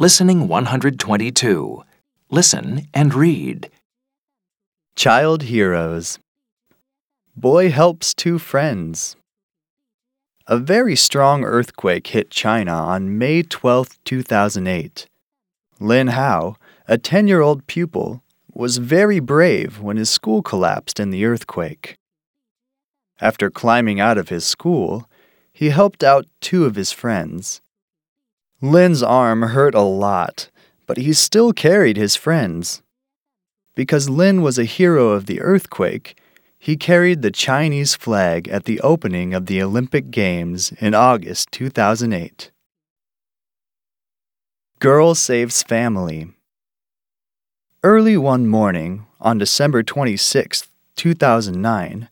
Listening 122. Listen and read. Child Heroes. Boy helps two friends. A very strong earthquake hit China on May 12, 2008. Lin Hao, a 10 year old pupil, was very brave when his school collapsed in the earthquake. After climbing out of his school, he helped out two of his friends. Lin's arm hurt a lot, but he still carried his friends. Because Lin was a hero of the earthquake, he carried the Chinese flag at the opening of the Olympic Games in August 2008. Girl Saves Family. Early one morning, on December 26, 2009,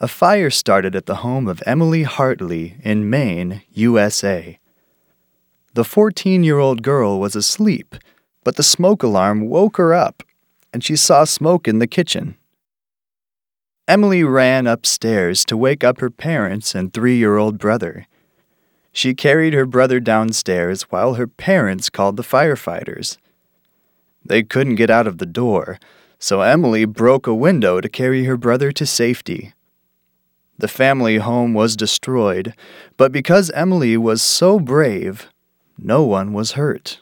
a fire started at the home of Emily Hartley in Maine, USA. The 14 year old girl was asleep, but the smoke alarm woke her up, and she saw smoke in the kitchen. Emily ran upstairs to wake up her parents and three year old brother. She carried her brother downstairs while her parents called the firefighters. They couldn't get out of the door, so Emily broke a window to carry her brother to safety. The family home was destroyed, but because Emily was so brave, no one was hurt.